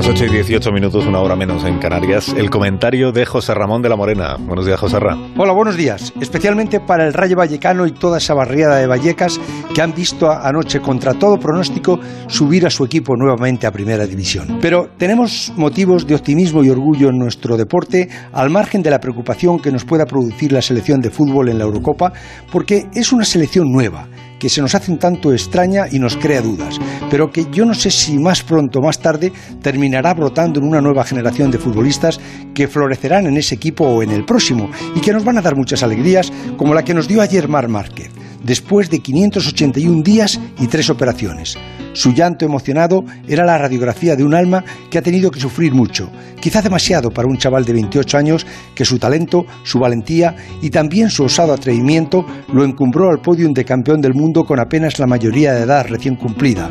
las 8 y 18 minutos, una hora menos en Canarias, el comentario de José Ramón de la Morena. Buenos días, José Ramón. Hola, buenos días. Especialmente para el Rayo Vallecano y toda esa barriada de Vallecas que han visto anoche, contra todo pronóstico, subir a su equipo nuevamente a Primera División. Pero tenemos motivos de optimismo y orgullo en nuestro deporte, al margen de la preocupación que nos pueda producir la selección de fútbol en la Eurocopa, porque es una selección nueva que se nos hace un tanto extraña y nos crea dudas, pero que yo no sé si más pronto o más tarde terminará brotando en una nueva generación de futbolistas que florecerán en ese equipo o en el próximo y que nos van a dar muchas alegrías, como la que nos dio ayer Mar Márquez, después de 581 días y tres operaciones. Su llanto emocionado era la radiografía de un alma que ha tenido que sufrir mucho, quizá demasiado para un chaval de 28 años que su talento, su valentía y también su osado atrevimiento lo encumbró al podio de campeón del mundo con apenas la mayoría de edad recién cumplida.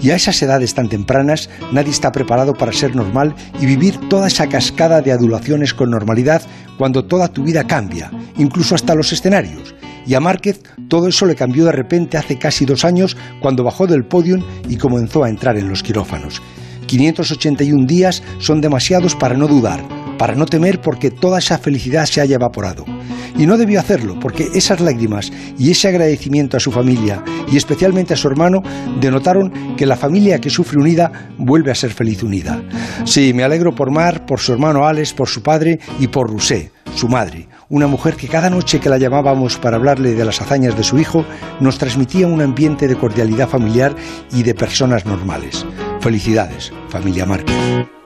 Y a esas edades tan tempranas nadie está preparado para ser normal y vivir toda esa cascada de adulaciones con normalidad cuando toda tu vida cambia, incluso hasta los escenarios. Y a Márquez todo eso le cambió de repente hace casi dos años cuando bajó del podium y comenzó a entrar en los quirófanos. 581 días son demasiados para no dudar, para no temer porque toda esa felicidad se haya evaporado. Y no debió hacerlo porque esas lágrimas y ese agradecimiento a su familia y especialmente a su hermano denotaron que la familia que sufre unida vuelve a ser feliz unida. Sí, me alegro por Mar, por su hermano Alex, por su padre y por Rusé, su madre una mujer que cada noche que la llamábamos para hablarle de las hazañas de su hijo, nos transmitía un ambiente de cordialidad familiar y de personas normales. Felicidades, familia Márquez.